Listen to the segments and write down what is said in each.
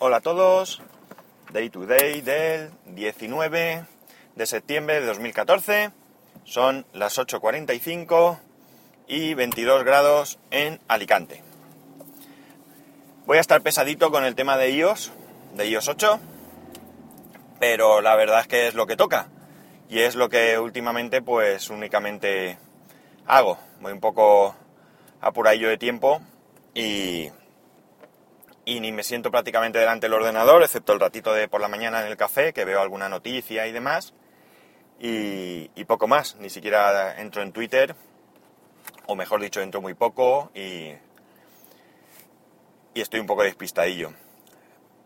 Hola a todos, Day to Day del 19 de septiembre de 2014, son las 8.45 y 22 grados en Alicante. Voy a estar pesadito con el tema de iOS, de iOS 8, pero la verdad es que es lo que toca y es lo que últimamente pues únicamente hago. Voy un poco apuradillo de tiempo y, y ni me siento prácticamente delante del ordenador, excepto el ratito de por la mañana en el café, que veo alguna noticia y demás, y, poco más, ni siquiera entro en Twitter, o mejor dicho, entro muy poco y, y estoy un poco despistadillo.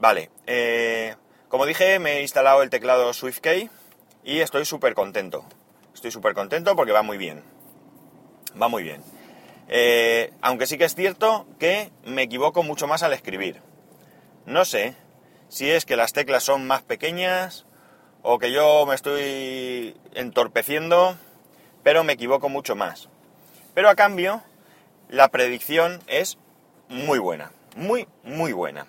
Vale, eh, como dije, me he instalado el teclado SwiftKey y estoy súper contento. Estoy súper contento porque va muy bien. Va muy bien. Eh, aunque sí que es cierto que me equivoco mucho más al escribir. No sé si es que las teclas son más pequeñas o que yo me estoy entorpeciendo, pero me equivoco mucho más. Pero a cambio, la predicción es muy buena, muy, muy buena.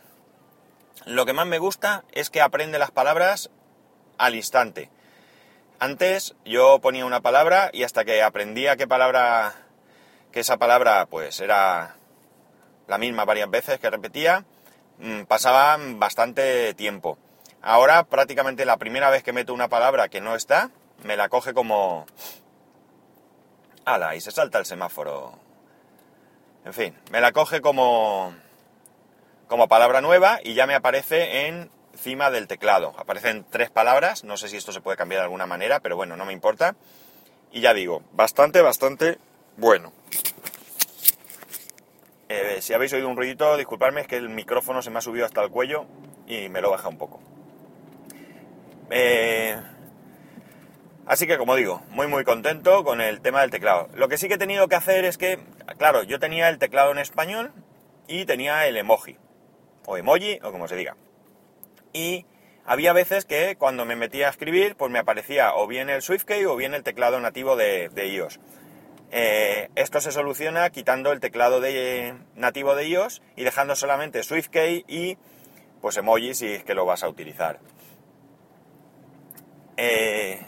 Lo que más me gusta es que aprende las palabras al instante. Antes yo ponía una palabra y hasta que aprendía qué palabra que esa palabra pues era la misma varias veces que repetía, mm, pasaba bastante tiempo. Ahora prácticamente la primera vez que meto una palabra que no está, me la coge como... ¡Hala! Y se salta el semáforo. En fin, me la coge como... como palabra nueva y ya me aparece encima del teclado. Aparecen tres palabras, no sé si esto se puede cambiar de alguna manera, pero bueno, no me importa. Y ya digo, bastante, bastante bueno. Eh, si habéis oído un ruidito, disculpadme, es que el micrófono se me ha subido hasta el cuello y me lo baja un poco. Eh, así que, como digo, muy muy contento con el tema del teclado. Lo que sí que he tenido que hacer es que, claro, yo tenía el teclado en español y tenía el emoji, o emoji, o como se diga. Y había veces que cuando me metía a escribir, pues me aparecía o bien el SwiftKey o bien el teclado nativo de iOS. Eh, esto se soluciona quitando el teclado nativo de iOS y dejando solamente SwiftKey y pues emoji si es que lo vas a utilizar. Eh,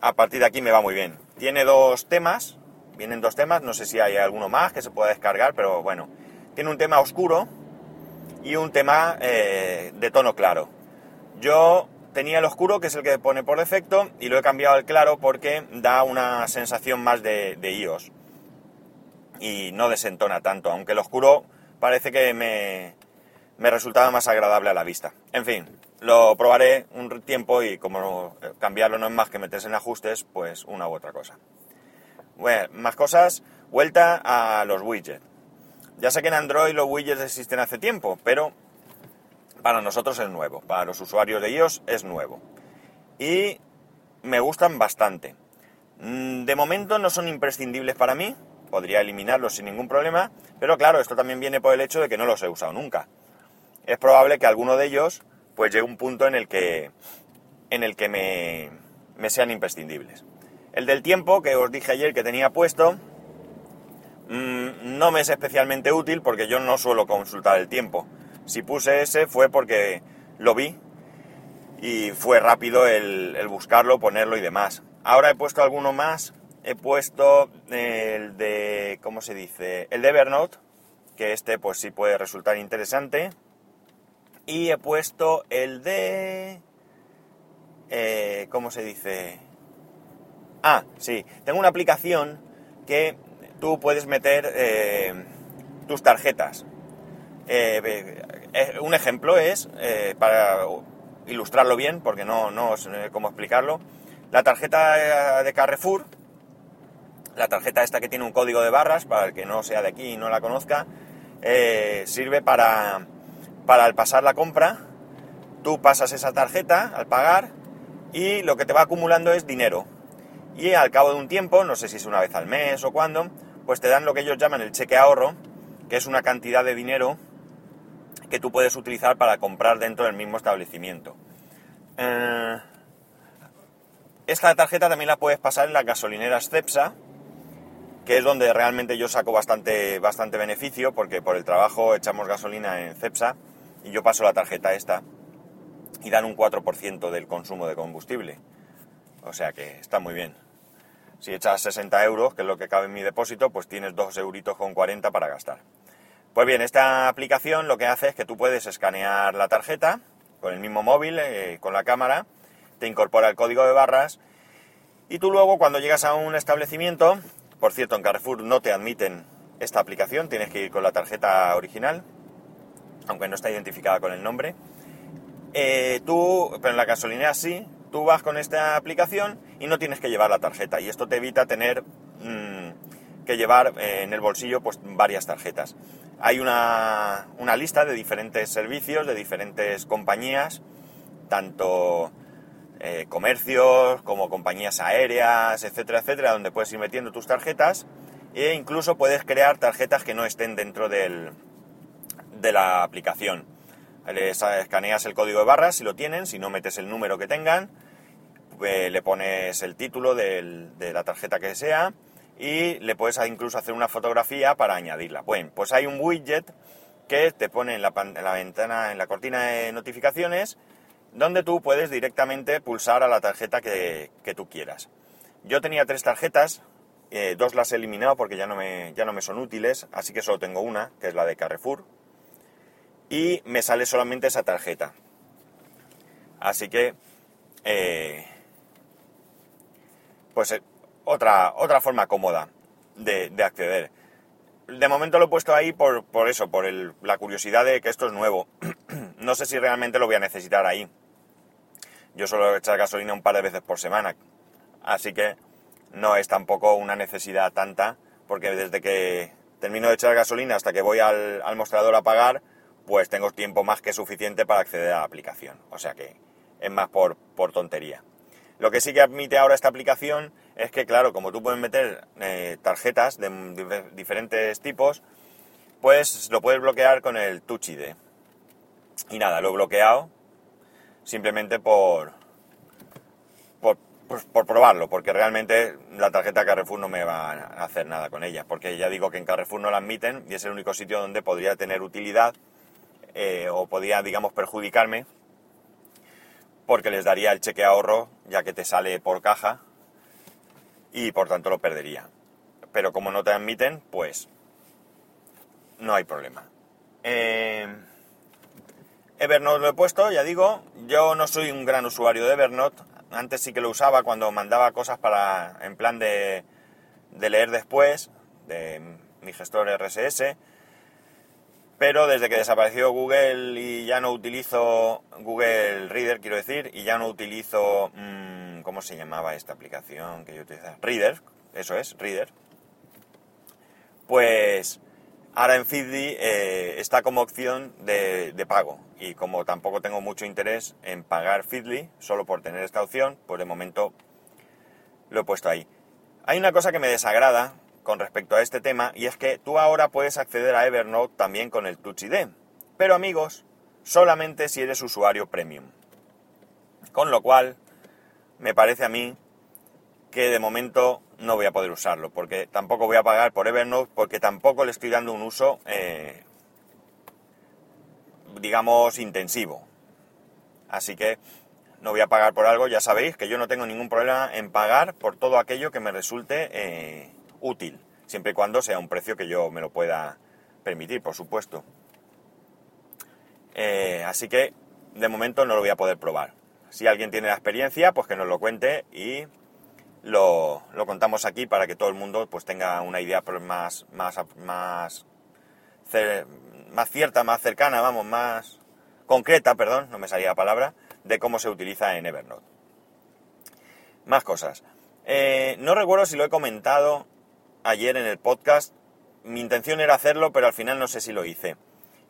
a partir de aquí me va muy bien. Tiene dos temas, vienen dos temas, no sé si hay alguno más que se pueda descargar, pero bueno. Tiene un tema oscuro y un tema eh, de tono claro. Yo tenía el oscuro, que es el que pone por defecto, y lo he cambiado al claro porque da una sensación más de, iOS. Y no desentona tanto, aunque el oscuro parece que me, me resultaba más agradable a la vista. En fin, lo probaré un tiempo y como cambiarlo no es más que meterse en ajustes, pues una u otra cosa. Más cosas, vuelta a los widgets. Ya sé que en Android los widgets existen hace tiempo, pero para nosotros es nuevo, para los usuarios de iOS es nuevo. Y me gustan bastante. Mm, de momento no son imprescindibles para mí, podría eliminarlos sin ningún problema, pero claro, esto también viene por el hecho de que no los he usado nunca. Es probable que alguno de ellos pues llegue un punto en el que, en el que me, me sean imprescindibles. El del tiempo, que os dije ayer que tenía puesto, mm, no me es especialmente útil porque yo no suelo consultar el tiempo. Si puse ese fue porque lo vi y fue rápido el, buscarlo, ponerlo y demás. Ahora he puesto alguno más. He puesto el de, ¿cómo se dice? El de Evernote, que este pues sí puede resultar interesante. Y he puesto el de... Eh, ¿Cómo se dice? Ah, sí. Tengo una aplicación que tú puedes meter eh, tus tarjetas. Eh, un ejemplo es, eh, para ilustrarlo bien, porque no, no sé cómo explicarlo, la tarjeta de Carrefour, la tarjeta esta que tiene un código de barras, para el que no sea de aquí y no la conozca, sirve para, para al pasar la compra, tú pasas esa tarjeta al pagar y lo que te va acumulando es dinero. Y al cabo de un tiempo, no sé si es una vez al mes o cuándo, pues te dan lo que ellos llaman el cheque ahorro, que es una cantidad de dinero que tú puedes utilizar para comprar dentro del mismo establecimiento. Eh, esta tarjeta también la puedes pasar en las gasolineras Cepsa, que es donde realmente yo saco bastante, bastante beneficio, porque por el trabajo echamos gasolina en Cepsa y yo paso la tarjeta esta y dan un 4% del consumo de combustible. O sea que está muy bien. Si echas 60 euros, que es lo que cabe en mi depósito, pues tienes 2 euritos con 40 para gastar. Pues bien, esta aplicación lo que hace es que tú puedes escanear la tarjeta con el mismo móvil, eh, con la cámara, te incorpora el código de barras y tú luego cuando llegas a un establecimiento, por cierto en Carrefour no te admiten esta aplicación, tienes que ir con la tarjeta original, aunque no está identificada con el nombre, eh, tú, pero en la gasolinera sí, tú vas con esta aplicación y no tienes que llevar la tarjeta y esto te evita tener mm, que llevar eh, en el bolsillo pues varias tarjetas. Hay una, una, lista de diferentes servicios, de diferentes compañías, tanto eh, comercios como compañías aéreas, etcétera, etcétera, donde puedes ir metiendo tus tarjetas e incluso puedes crear tarjetas que no estén dentro del, de la aplicación. Les escaneas el código de barras si lo tienen, si no metes el número que tengan, eh, le pones el título de la tarjeta que sea y le puedes incluso hacer una fotografía para añadirla. Bueno, pues hay un widget que te pone en la, ventana, en la cortina de notificaciones, donde tú puedes directamente pulsar a la tarjeta que, tú quieras. Yo tenía tres tarjetas, eh, dos las he eliminado porque ya no, me, ya no me son útiles, así que solo tengo una, que es la de Carrefour, y me sale solamente esa tarjeta. Así que, eh, pues eh, otra, otra forma cómoda de, acceder. De momento lo he puesto ahí por, por eso, por la curiosidad de que esto es nuevo. no sé si realmente lo voy a necesitar ahí. Yo suelo echar gasolina un par de veces por semana. Así que no es tampoco una necesidad tanta, porque desde que termino de echar gasolina hasta que voy al, al mostrador a pagar, pues tengo tiempo más que suficiente para acceder a la aplicación. O sea que es más por, por tontería. Lo que sí que admite ahora esta aplicación es que, claro, como tú puedes meter eh, tarjetas de, diferentes tipos, pues lo puedes bloquear con el Touch ID. Y nada, lo he bloqueado simplemente por, pues, por, probarlo, porque realmente la tarjeta Carrefour no me va a hacer nada con ella, porque ya digo que en Carrefour no la admiten y es el único sitio donde podría tener utilidad eh, o podía, digamos, perjudicarme porque les daría el cheque ahorro ya que te sale por caja y por tanto lo perdería. Pero como no te admiten, pues no hay problema. Eh, Evernote lo he puesto, ya digo, yo no soy un gran usuario de Evernote. Antes sí que lo usaba cuando mandaba cosas para en plan de, de leer después, de mi gestor RSS pero desde que desapareció Google y ya no utilizo Google Reader, quiero decir, y ya no utilizo, mm, ¿cómo se llamaba esta aplicación que yo utilizaba? Reader, eso es, Reader. Pues ahora en Feedly eh, está como opción de, de, pago y como tampoco tengo mucho interés en pagar Feedly, solo por tener esta opción, pues de momento lo he puesto ahí. Hay una cosa que me desagrada con respecto a este tema y es que tú ahora puedes acceder a Evernote también con el Touch ID. Pero amigos, solamente si eres usuario premium. Con lo cual, me parece a mí que de momento no voy a poder usarlo, porque tampoco voy a pagar por Evernote, porque tampoco le estoy dando un uso, eh, digamos, intensivo. Así que no voy a pagar por algo, ya sabéis que yo no tengo ningún problema en pagar por todo aquello que me resulte eh, útil, siempre y cuando sea un precio que yo me lo pueda permitir, por supuesto. Eh, así que de momento no lo voy a poder probar. Si alguien tiene la experiencia, pues que nos lo cuente y lo, contamos aquí para que todo el mundo pues tenga una idea más, más, más, más cierta, más cercana, vamos, más concreta, perdón, no me salía la palabra, de cómo se utiliza en Evernote. Más cosas. Eh, no recuerdo si lo he comentado ayer en el podcast. Mi intención era hacerlo, pero al final no sé si lo hice.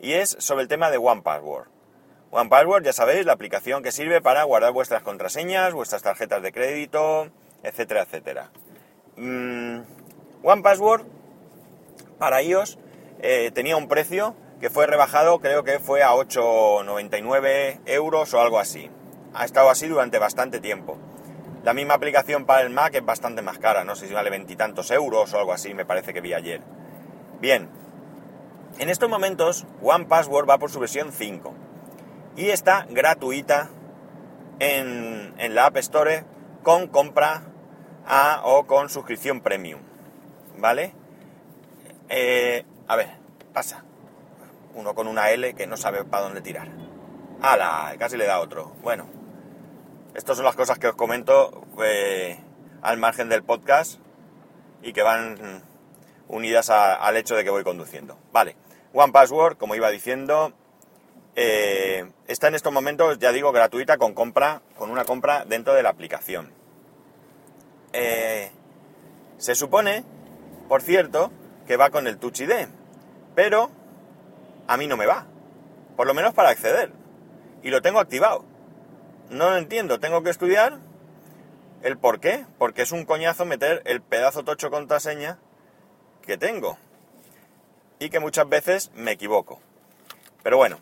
Y es sobre el tema de One Password. One Password, ya sabéis, la aplicación que sirve para guardar vuestras contraseñas, vuestras tarjetas de crédito, etcétera, etcétera. Mm, One Password para iOS eh, tenía un precio que fue rebajado, creo que fue a 8,99 euros o algo así. Ha estado así durante bastante tiempo. La misma aplicación para el Mac es bastante más cara, no sé si vale veintitantos euros o algo así, me parece que vi ayer. Bien, En estos momentos, One Password va por su versión 5 y está gratuita en, la App Store con compra a, o con suscripción premium. ¿Vale? Eh, a ver, pasa. Uno con una L que no sabe para dónde tirar. ¡Hala! Casi le da otro. Bueno, estas son las cosas que os comento eh, al margen del podcast y que van unidas al hecho de que voy conduciendo. Vale. One Password, como iba diciendo, eh, está en estos momentos, ya digo, gratuita con compra, con una compra dentro de la aplicación. Eh, se supone, por cierto, que va con el Touch ID, pero a mí no me va, por lo menos para acceder, y lo tengo activado. No lo entiendo, tengo que estudiar el por qué, porque es un coñazo meter el pedazo tocho contraseña que tengo y que muchas veces me equivoco. Pero bueno,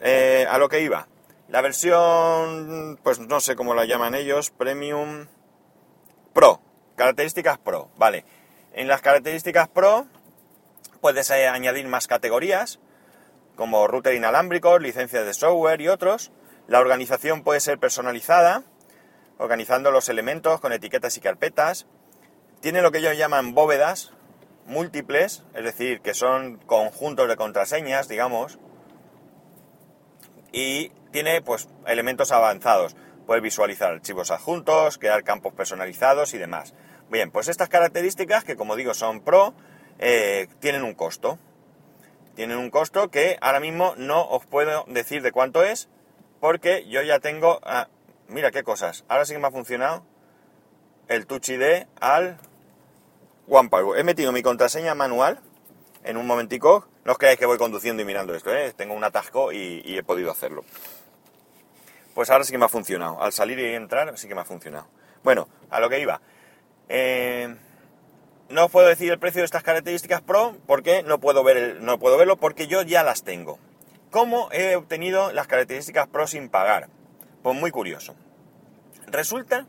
eh, a lo que iba. La versión, pues no sé cómo la llaman ellos, Premium Pro. Características Pro, vale. En las características Pro puedes eh, añadir más categorías, como router inalámbrico, licencias de software y otros. La organización puede ser personalizada, organizando los elementos con etiquetas y carpetas. Tiene lo que ellos llaman bóvedas, múltiples, es decir, que son conjuntos de contraseñas, digamos, y tiene pues elementos avanzados. Puedes visualizar archivos adjuntos, crear campos personalizados y demás. Bien, pues estas características, que como digo son pro, eh, tienen un costo. Tienen un costo que ahora mismo no os puedo decir de cuánto es, porque yo ya tengo... Ah, mira qué cosas. Ahora sí que me ha funcionado el Touch ID al OnePassword. He metido mi contraseña manual en un momentico. No os creáis que voy conduciendo y mirando esto, ¿eh? tengo un atasco y, he podido hacerlo. Pues ahora sí que me ha funcionado. Al salir y entrar sí que me ha funcionado. Bueno, a lo que iba. Eh, no os puedo decir el precio de estas características Pro porque no puedo, ver no puedo verlo porque yo ya las tengo. ¿Cómo he obtenido las características Pro sin pagar? Pues muy curioso. Resulta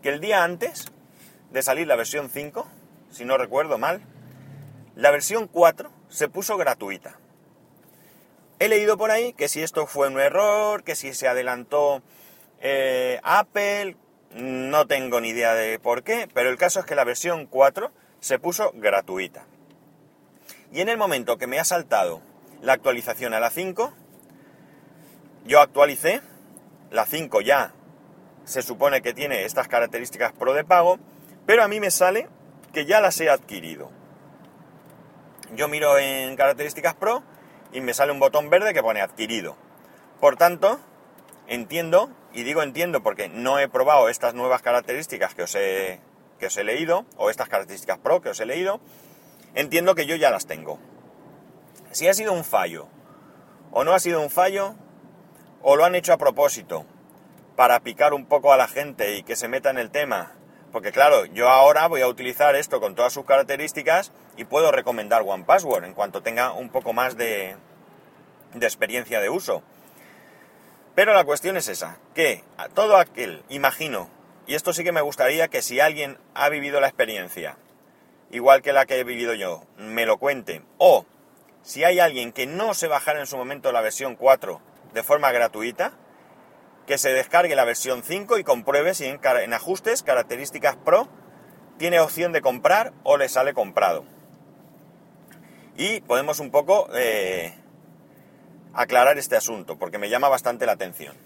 que el día antes de salir la versión 5, si no recuerdo mal, la versión 4 se puso gratuita. He leído por ahí que si esto fue un error, que si se adelantó eh, Apple, no tengo ni idea de por qué, pero el caso es que la versión 4 se puso gratuita. Y en el momento que me ha saltado la actualización a la 5, yo actualicé, la 5 ya se supone que tiene estas características pro de pago, pero a mí me sale que ya las he adquirido. Yo miro en características pro y me sale un botón verde que pone adquirido. Por tanto, entiendo, y digo entiendo porque no he probado estas nuevas características que os he, que os he leído, o estas características pro que os he leído, entiendo que yo ya las tengo. Si ha sido un fallo, o no ha sido un fallo, o lo han hecho a propósito, para picar un poco a la gente y que se meta en el tema, porque claro, yo ahora voy a utilizar esto con todas sus características y puedo recomendar OnePassword en cuanto tenga un poco más de, de experiencia de uso. Pero la cuestión es esa, que a todo aquel, imagino, y esto sí que me gustaría que si alguien ha vivido la experiencia, igual que la que he vivido yo, me lo cuente, o si hay alguien que no se bajara en su momento la versión 4 de forma gratuita, que se descargue la versión 5 y compruebe si en, ajustes, características Pro, tiene opción de comprar o le sale comprado. Y podemos un poco eh, aclarar este asunto, porque me llama bastante la atención.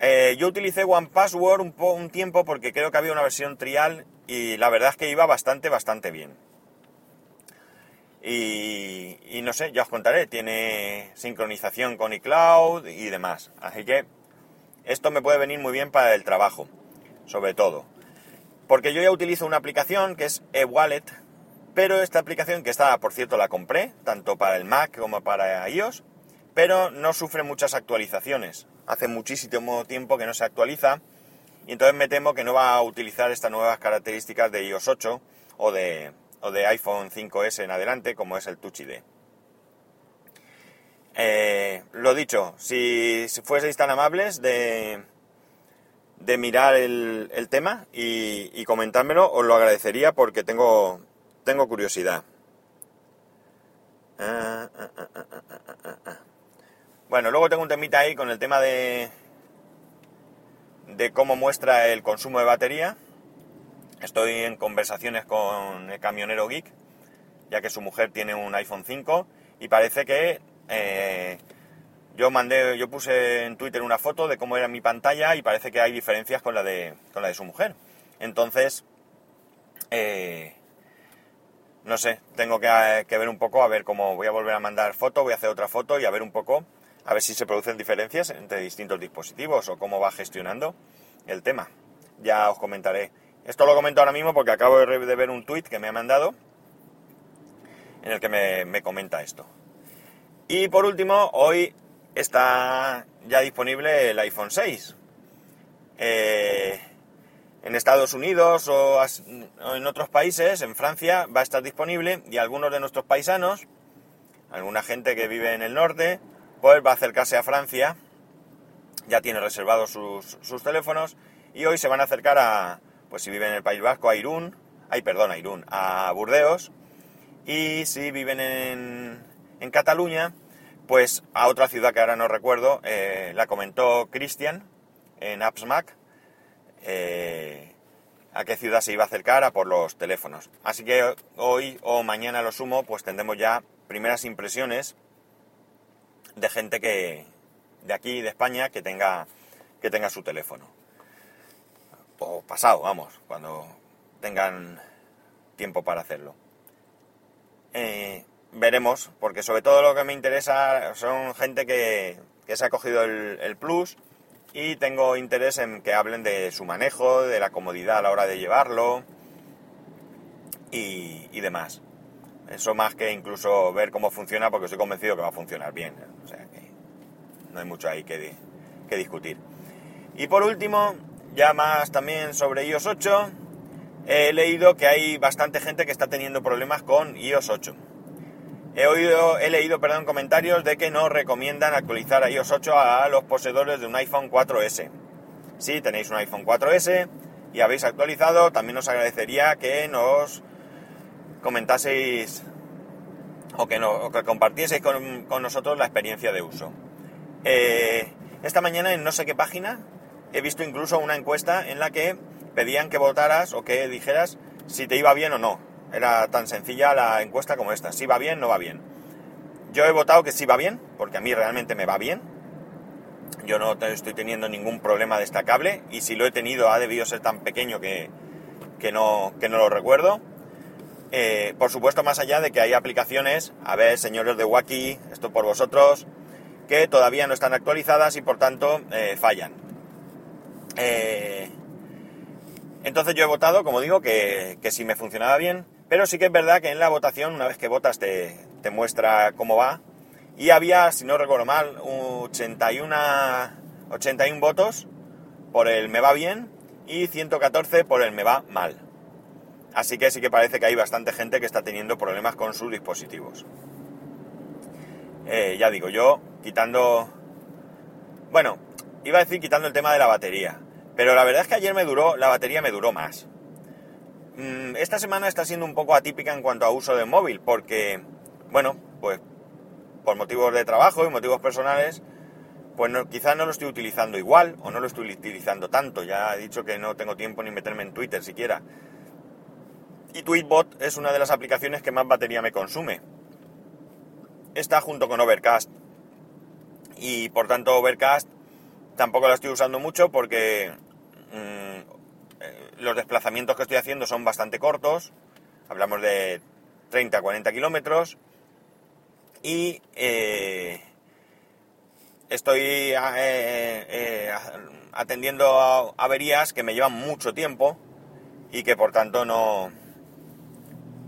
Eh, yo utilicé OnePassword un, un tiempo porque creo que había una versión trial y la verdad es que iba bastante, bastante bien. Y, no sé, ya os contaré, tiene sincronización con iCloud y demás. Así que esto me puede venir muy bien para el trabajo, sobre todo. Porque yo ya utilizo una aplicación que es eWallet, pero esta aplicación, que está, por cierto, la compré, tanto para el Mac como para iOS, pero no sufre muchas actualizaciones. Hace muchísimo tiempo que no se actualiza y entonces me temo que no va a utilizar estas nuevas características de iOS 8 o de, o de iPhone 5S en adelante, como es el Touch ID. Eh, lo dicho, si, fueseis tan amables de, de mirar el, tema y, comentármelo, os lo agradecería porque tengo, tengo curiosidad. Bueno, luego tengo un temita ahí con el tema de, de cómo muestra el consumo de batería. Estoy en conversaciones con el camionero geek, ya que su mujer tiene un iPhone 5 y parece que eh, yo mandé, yo puse en Twitter una foto de cómo era mi pantalla y parece que hay diferencias con la de, con la de su mujer. Entonces, eh, no sé, tengo que, ver un poco, a ver cómo voy a volver a mandar foto, voy a hacer otra foto y a ver un poco, a ver si se producen diferencias entre distintos dispositivos o cómo va gestionando el tema. Ya os comentaré. Esto lo comento ahora mismo porque acabo de ver un tweet que me ha mandado en el que me, comenta esto. Y por último, hoy está ya disponible el iPhone 6. Eh, en Estados Unidos o, en otros países, en Francia, va a estar disponible y algunos de nuestros paisanos, alguna gente que vive en el norte, pues va a acercarse a Francia, ya tiene reservados sus, teléfonos y hoy se van a acercar a, pues si viven en el País Vasco, a Irún, ay perdón, a Irún, a Burdeos y si viven en, en Cataluña, pues a otra ciudad que ahora no recuerdo, eh, la comentó Cristian en AppsMac, eh, a qué ciudad se iba a acercar a por los teléfonos. Así que hoy o mañana lo sumo, pues tendremos ya primeras impresiones de gente que de aquí de España que tenga que tenga su teléfono. O pasado, vamos, cuando tengan tiempo para hacerlo. Eh, veremos, porque sobre todo lo que me interesa son gente que, que se ha cogido el, Plus y tengo interés en que hablen de su manejo, de la comodidad a la hora de llevarlo y, demás. Eso más que incluso ver cómo funciona, porque estoy convencido que va a funcionar bien. O sea que no hay mucho ahí que, que discutir. Y por último, ya más también sobre iOS 8, he leído que hay bastante gente que está teniendo problemas con iOS 8. He, oído, he leído perdón, comentarios de que no recomiendan actualizar a iOS 8 a los poseedores de un iPhone 4S. Si tenéis un iPhone 4S y habéis actualizado, también os agradecería que nos comentaseis o que, compartieseis con, nosotros la experiencia de uso. Eh, esta mañana en no sé qué página he visto incluso una encuesta en la que pedían que votaras o que dijeras si te iba bien o no. Era tan sencilla la encuesta como esta. Si va bien, no va bien. Yo he votado que sí va bien, porque a mí realmente me va bien. Yo no estoy teniendo ningún problema destacable y si lo he tenido ha debido ser tan pequeño que, no, que no lo recuerdo. Eh, por supuesto, más allá de que hay aplicaciones, a ver, señores de Wacky, esto por vosotros, que todavía no están actualizadas y por tanto eh, fallan. Eh, entonces yo he votado, como digo, que, que si me funcionaba bien, pero sí que es verdad que en la votación, una vez que votas, te, muestra cómo va. Y había, si no recuerdo mal, 81, 81 votos por el me va bien y 114 por el me va mal. Así que sí que parece que hay bastante gente que está teniendo problemas con sus dispositivos. Eh, ya digo, yo quitando... Bueno, iba a decir quitando el tema de la batería. Pero la verdad es que ayer me duró, la batería me duró más. Mm, esta semana está siendo un poco atípica en cuanto a uso de móvil, porque, bueno, pues por motivos de trabajo y motivos personales, pues quizás no lo estoy utilizando igual o no lo estoy utilizando tanto. Ya he dicho que no tengo tiempo ni meterme en Twitter siquiera. Y Tweetbot es una de las aplicaciones que más batería me consume. Está junto con Overcast. Y por tanto Overcast tampoco la estoy usando mucho porque los desplazamientos que estoy haciendo son bastante cortos, hablamos de 30 a 40 kilómetros, y eh, estoy eh, eh, atendiendo averías que me llevan mucho tiempo y que por tanto no,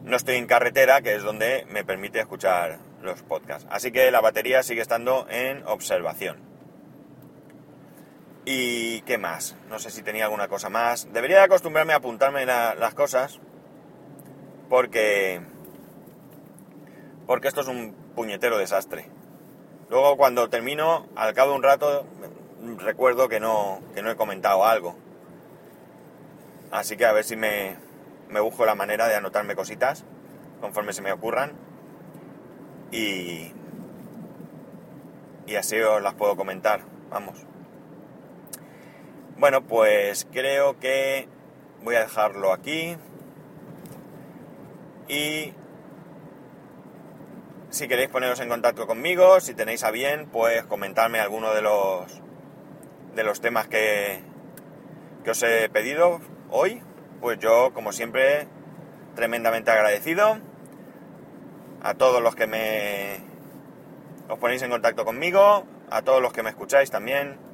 no estoy en carretera, que es donde me permite escuchar los podcasts. Así que la batería sigue estando en observación. ¿Y qué más? No sé si tenía alguna cosa más. Debería acostumbrarme a apuntarme las cosas. Porque... Porque esto es un puñetero desastre. Luego cuando termino, al cabo de un rato, recuerdo que no, que no he comentado algo. Así que a ver si me, me busco la manera de anotarme cositas conforme se me ocurran. y, y así os las puedo comentar, vamos. Bueno, pues creo que voy a dejarlo aquí y si queréis poneros en contacto conmigo, si tenéis a bien, pues comentarme alguno de los de los temas que, que os he pedido hoy, pues yo, como siempre, tremendamente agradecido a todos los que me os ponéis en contacto conmigo, a todos los que me escucháis también.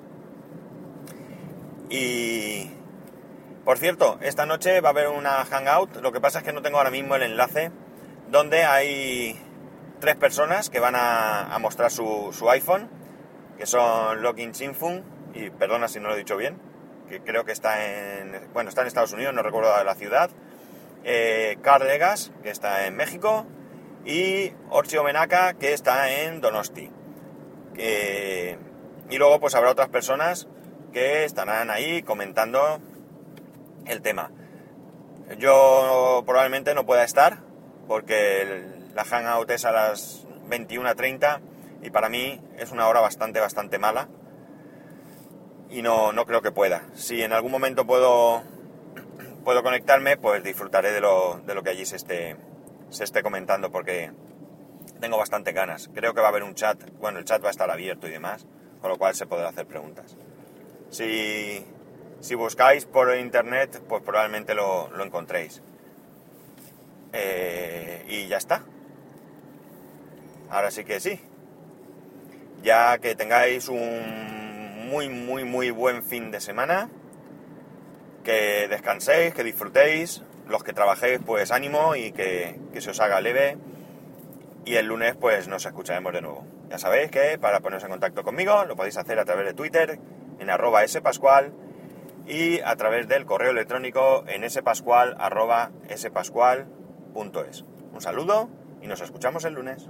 Y por cierto, esta noche va a haber una hangout, lo que pasa es que no tengo ahora mismo el enlace, donde hay tres personas que van a, mostrar su, iPhone, que son Login Sinfung, y perdona si no lo he dicho bien, que creo que está en, bueno, está en Estados Unidos, no recuerdo la ciudad, eh, que está en México, y Orchio Menaka, que está en Donosti. y luego pues habrá otras personas que estarán ahí comentando el tema. Yo probablemente no pueda estar porque la hangout es a las 21.30 y para mí es una hora bastante, bastante mala y no, no creo que pueda. Si en algún momento puedo, puedo conectarme, pues disfrutaré de lo, de lo que allí se esté, se esté comentando porque tengo bastante ganas. Creo que va a haber un chat, bueno, el chat va a estar abierto y demás, con lo cual se podrá hacer preguntas. Si, si buscáis por internet, pues probablemente lo, lo encontréis. Eh, y ya está. Ahora sí que sí. Ya que tengáis un muy, muy, muy buen fin de semana. Que descanséis, que disfrutéis. Los que trabajéis, pues ánimo y que, que se os haga leve. Y el lunes, pues nos escucharemos de nuevo. Ya sabéis que para poneros en contacto conmigo lo podéis hacer a través de Twitter en arroba spascual y a través del correo electrónico en spascual arroba spascual.es. Un saludo y nos escuchamos el lunes.